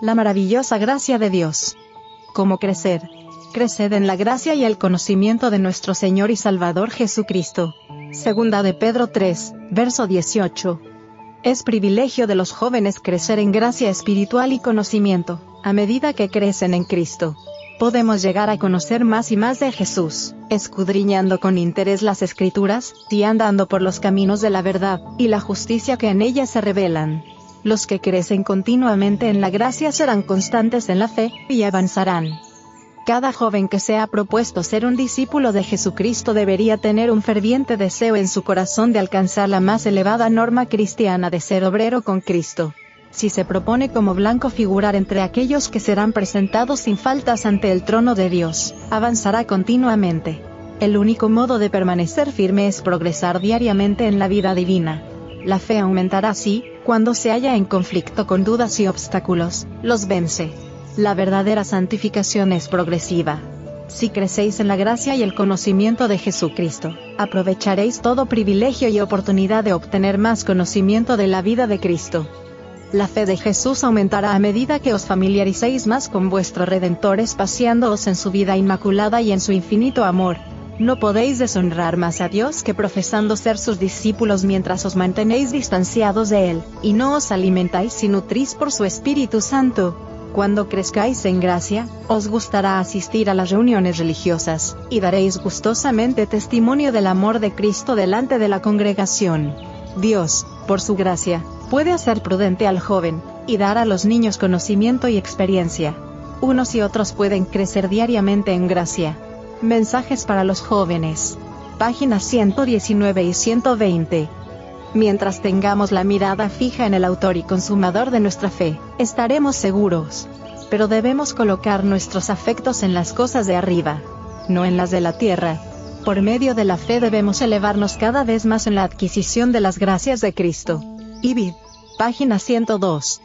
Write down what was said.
La maravillosa gracia de Dios. ¿Cómo crecer? Creced en la gracia y el conocimiento de nuestro Señor y Salvador Jesucristo. Segunda de Pedro 3, verso 18. Es privilegio de los jóvenes crecer en gracia espiritual y conocimiento, a medida que crecen en Cristo. Podemos llegar a conocer más y más de Jesús, escudriñando con interés las escrituras, y andando por los caminos de la verdad, y la justicia que en ellas se revelan. Los que crecen continuamente en la gracia serán constantes en la fe, y avanzarán. Cada joven que se ha propuesto ser un discípulo de Jesucristo debería tener un ferviente deseo en su corazón de alcanzar la más elevada norma cristiana de ser obrero con Cristo. Si se propone como blanco figurar entre aquellos que serán presentados sin faltas ante el trono de Dios, avanzará continuamente. El único modo de permanecer firme es progresar diariamente en la vida divina. La fe aumentará así, cuando se halla en conflicto con dudas y obstáculos, los vence. La verdadera santificación es progresiva. Si crecéis en la gracia y el conocimiento de Jesucristo, aprovecharéis todo privilegio y oportunidad de obtener más conocimiento de la vida de Cristo. La fe de Jesús aumentará a medida que os familiaricéis más con vuestro Redentor espaciándoos en su vida inmaculada y en su infinito amor. No podéis deshonrar más a Dios que profesando ser sus discípulos mientras os mantenéis distanciados de Él, y no os alimentáis y nutrís por su Espíritu Santo. Cuando crezcáis en gracia, os gustará asistir a las reuniones religiosas, y daréis gustosamente testimonio del amor de Cristo delante de la congregación. Dios, por su gracia, puede hacer prudente al joven, y dar a los niños conocimiento y experiencia. Unos y otros pueden crecer diariamente en gracia. Mensajes para los jóvenes. Páginas 119 y 120. Mientras tengamos la mirada fija en el autor y consumador de nuestra fe, estaremos seguros. Pero debemos colocar nuestros afectos en las cosas de arriba, no en las de la tierra. Por medio de la fe debemos elevarnos cada vez más en la adquisición de las gracias de Cristo. Ibid. Página 102.